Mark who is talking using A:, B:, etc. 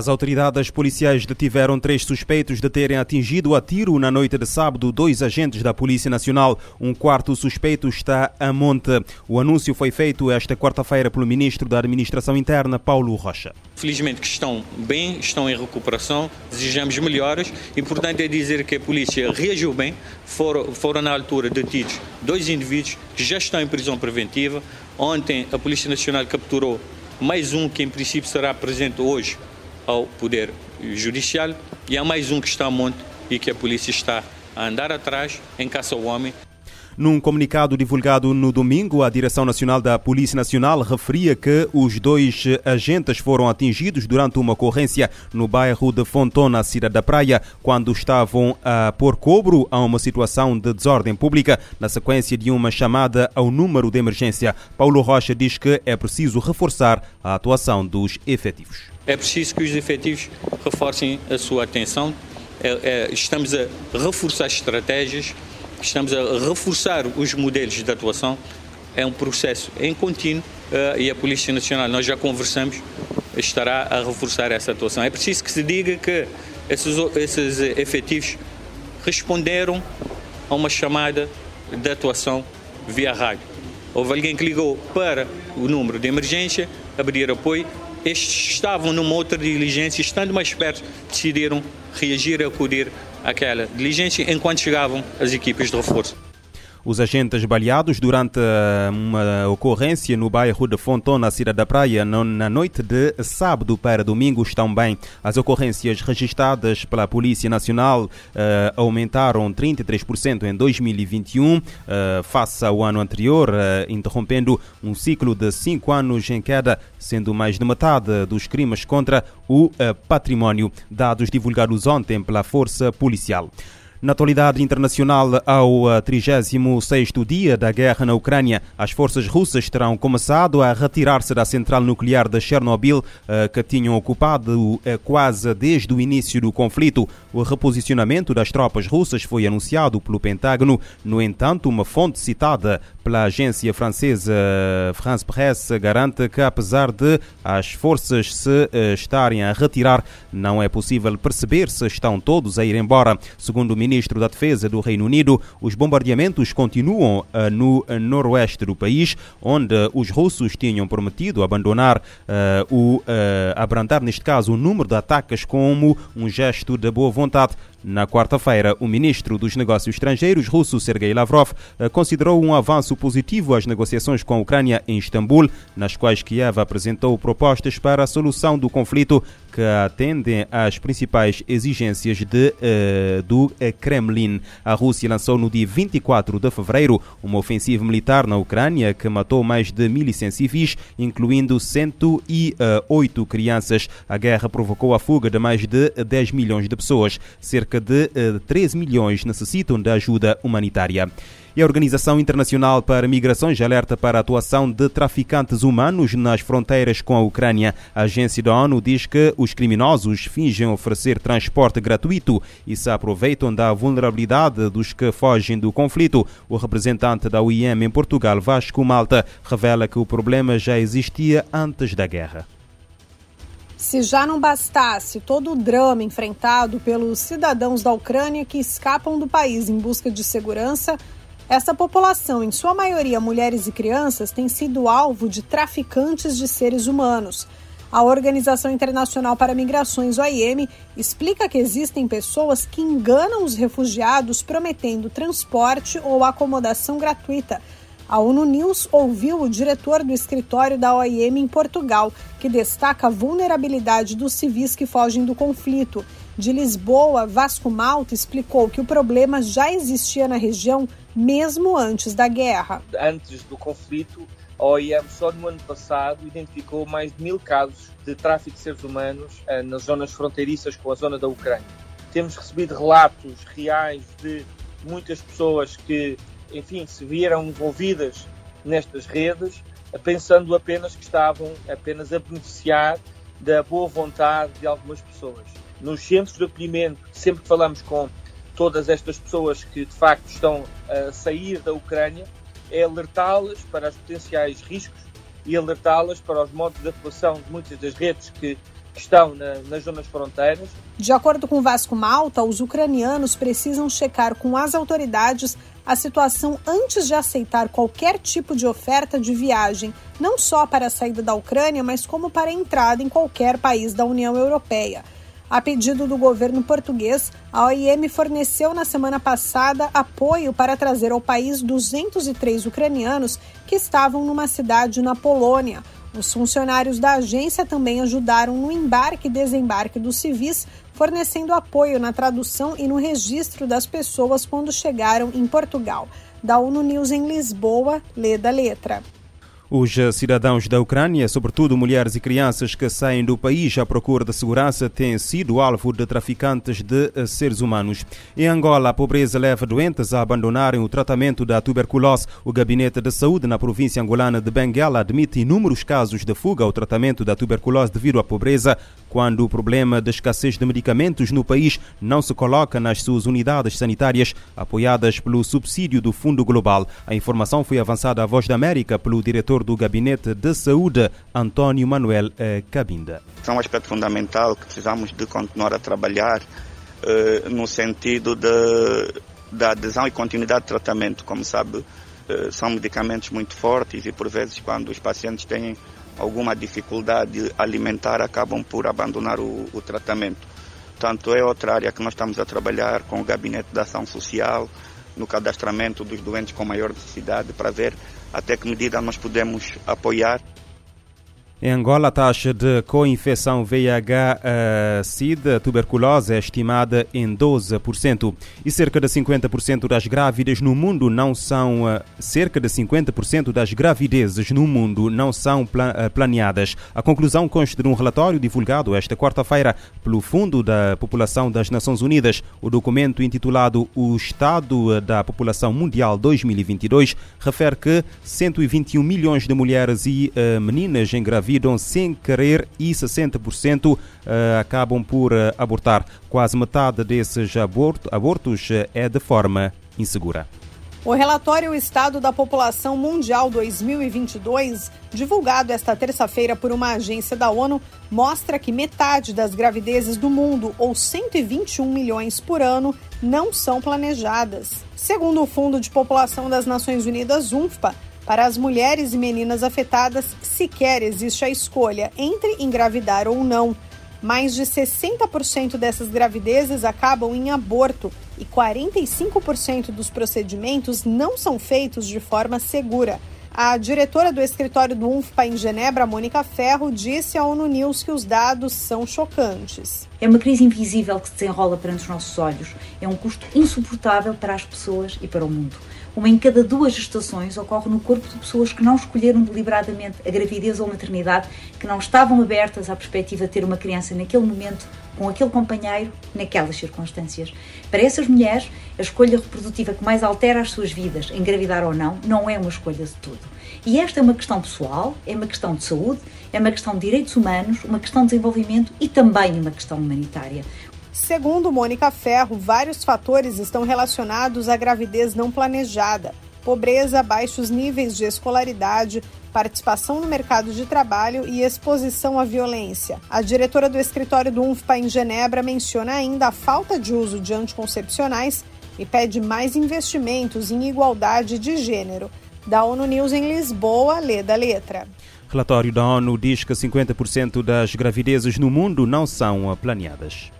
A: As autoridades policiais detiveram três suspeitos de terem atingido a tiro na noite de sábado dois agentes da Polícia Nacional. Um quarto suspeito está a monte. O anúncio foi feito esta quarta-feira pelo ministro da Administração Interna, Paulo Rocha.
B: Felizmente que estão bem, estão em recuperação, desejamos melhoras. Importante é dizer que a polícia reagiu bem, foram, foram na altura detidos dois indivíduos que já estão em prisão preventiva. Ontem a Polícia Nacional capturou mais um que em princípio será presente hoje ao Poder Judicial e há mais um que está a monte e que a polícia está a andar atrás em caça ao homem.
A: Num comunicado divulgado no domingo, a Direção Nacional da Polícia Nacional referia que os dois agentes foram atingidos durante uma ocorrência no bairro de Fontona, cidade da Praia, quando estavam a pôr cobro a uma situação de desordem pública na sequência de uma chamada ao número de emergência. Paulo Rocha diz que é preciso reforçar a atuação dos efetivos.
B: É preciso que os efetivos reforcem a sua atenção. É, é, estamos a reforçar estratégias, estamos a reforçar os modelos de atuação. É um processo em contínuo uh, e a Polícia Nacional, nós já conversamos, estará a reforçar essa atuação. É preciso que se diga que esses, esses efetivos responderam a uma chamada de atuação via rádio. Houve alguém que ligou para o número de emergência, abrir apoio estavam numa outra diligência, estando mais perto, decidiram reagir e acudir àquela diligência enquanto chegavam as equipes de reforço.
A: Os agentes baleados durante eh, uma ocorrência no bairro de Fontona, na cidade da Praia, na noite de sábado para domingo, estão bem. As ocorrências registradas pela Polícia Nacional uh, aumentaram 33% em 2021, uh, eh, face ao ano anterior, uh, interrompendo um ciclo de cinco anos em queda, sendo mais de metade dos crimes contra o património, dados divulgados ontem pela Força Policial. Na atualidade internacional, ao 36º dia da guerra na Ucrânia, as forças russas terão começado a retirar-se da central nuclear de Chernobyl, eh, que tinham ocupado eh, quase desde o início do conflito. O reposicionamento das tropas russas foi anunciado pelo Pentágono. No entanto, uma fonte citada pela agência francesa France Presse garante que, apesar de as forças se eh, estarem a retirar, não é possível perceber se estão todos a ir embora. Segundo o ministro da Defesa do Reino Unido, os bombardeamentos continuam uh, no uh, noroeste do país, onde os russos tinham prometido abandonar uh, o abrandar, neste caso, o número de ataques como um gesto de boa vontade. Na quarta-feira, o ministro dos Negócios Estrangeiros russo Sergei Lavrov considerou um avanço positivo às negociações com a Ucrânia em Istambul, nas quais Kiev apresentou propostas para a solução do conflito que atendem às principais exigências de, uh, do Kremlin. A Rússia lançou no dia 24 de fevereiro uma ofensiva militar na Ucrânia que matou mais de 1.100 civis, incluindo 108 crianças. A guerra provocou a fuga de mais de 10 milhões de pessoas. Cerca de uh, eh, 13 milhões necessitam de ajuda humanitária. E a Organização Internacional para Migrações alerta para a atuação de traficantes humanos nas fronteiras com a Ucrânia. A agência da ONU diz que os criminosos fingem oferecer transporte gratuito e se aproveitam da vulnerabilidade dos que fogem do conflito. O representante da OIM em Portugal, Vasco Malta, revela que o problema já existia antes da guerra.
C: Se já não bastasse todo o drama enfrentado pelos cidadãos da Ucrânia que escapam do país em busca de segurança, essa população, em sua maioria mulheres e crianças, tem sido alvo de traficantes de seres humanos. A Organização Internacional para Migrações, OIM, explica que existem pessoas que enganam os refugiados prometendo transporte ou acomodação gratuita. A ONU News ouviu o diretor do escritório da OIM em Portugal, que destaca a vulnerabilidade dos civis que fogem do conflito. De Lisboa, Vasco Malta explicou que o problema já existia na região mesmo antes da guerra.
D: Antes do conflito, a OIM só no ano passado identificou mais de mil casos de tráfico de seres humanos eh, nas zonas fronteiriças com a zona da Ucrânia. Temos recebido relatos reais de muitas pessoas que, enfim, se viram envolvidas nestas redes, pensando apenas que estavam apenas a beneficiar da boa vontade de algumas pessoas. Nos centros de acolhimento, sempre que falamos com todas estas pessoas que de facto estão a sair da Ucrânia é alertá-las para os potenciais riscos e alertá-las para os modos de atuação de muitas das redes que estão na, nas zonas fronteiras.
C: De acordo com Vasco Malta, os ucranianos precisam checar com as autoridades a situação antes de aceitar qualquer tipo de oferta de viagem, não só para a saída da Ucrânia, mas como para a entrada em qualquer país da União Europeia. A pedido do governo português, a OIM forneceu na semana passada apoio para trazer ao país 203 ucranianos que estavam numa cidade na Polônia. Os funcionários da agência também ajudaram no embarque e desembarque dos civis, fornecendo apoio na tradução e no registro das pessoas quando chegaram em Portugal. Da ONU News em Lisboa, lê da letra.
A: Os cidadãos da Ucrânia, sobretudo mulheres e crianças que saem do país à procura de segurança, têm sido alvo de traficantes de seres humanos. Em Angola, a pobreza leva doentes a abandonarem o tratamento da tuberculose. O Gabinete de Saúde na província angolana de Benguela admite inúmeros casos de fuga ao tratamento da tuberculose devido à pobreza, quando o problema da escassez de medicamentos no país não se coloca nas suas unidades sanitárias, apoiadas pelo subsídio do Fundo Global. A informação foi avançada à Voz da América pelo diretor do Gabinete de Saúde, António Manuel Cabinda.
E: É um aspecto fundamental que precisamos de continuar a trabalhar eh, no sentido de, da adesão e continuidade de tratamento. Como sabe, eh, são medicamentos muito fortes e, por vezes, quando os pacientes têm alguma dificuldade alimentar, acabam por abandonar o, o tratamento. Portanto, é outra área que nós estamos a trabalhar com o Gabinete de Ação Social, no cadastramento dos doentes com maior necessidade, para ver até que medida nós podemos apoiar.
A: Em Angola, a taxa de co-infecção VIH-Sida, tuberculose, é estimada em 12%. E cerca de 50% das grávidas no mundo não são cerca de 50% das gravidezes no mundo não são planeadas. A conclusão consta de um relatório divulgado esta quarta-feira pelo Fundo da População das Nações Unidas. O documento intitulado O Estado da População Mundial 2022 refere que 121 milhões de mulheres e meninas engravidadas engravidam sem querer e 60% acabam por abortar. Quase metade desses abortos é de forma insegura.
C: O relatório Estado da População Mundial 2022, divulgado esta terça-feira por uma agência da ONU, mostra que metade das gravidezes do mundo, ou 121 milhões por ano, não são planejadas. Segundo o Fundo de População das Nações Unidas, UNFPA, para as mulheres e meninas afetadas, sequer existe a escolha entre engravidar ou não. Mais de 60% dessas gravidezes acabam em aborto e 45% dos procedimentos não são feitos de forma segura. A diretora do escritório do UNFPA em Genebra, Mônica Ferro, disse à ONU News que os dados são chocantes.
F: É uma crise invisível que se desenrola perante os nossos olhos. É um custo insuportável para as pessoas e para o mundo. Uma em cada duas gestações ocorre no corpo de pessoas que não escolheram deliberadamente a gravidez ou a maternidade, que não estavam abertas à perspectiva de ter uma criança naquele momento, com aquele companheiro, naquelas circunstâncias. Para essas mulheres, a escolha reprodutiva que mais altera as suas vidas, engravidar ou não, não é uma escolha de tudo. E esta é uma questão pessoal, é uma questão de saúde, é uma questão de direitos humanos, uma questão de desenvolvimento e também uma questão humanitária.
C: Segundo Mônica Ferro, vários fatores estão relacionados à gravidez não planejada: pobreza, baixos níveis de escolaridade, participação no mercado de trabalho e exposição à violência. A diretora do escritório do UNFPA em Genebra menciona ainda a falta de uso de anticoncepcionais e pede mais investimentos em igualdade de gênero. Da ONU News em Lisboa, lê da letra.
A: Relatório da ONU diz que 50% das gravidezes no mundo não são planeadas.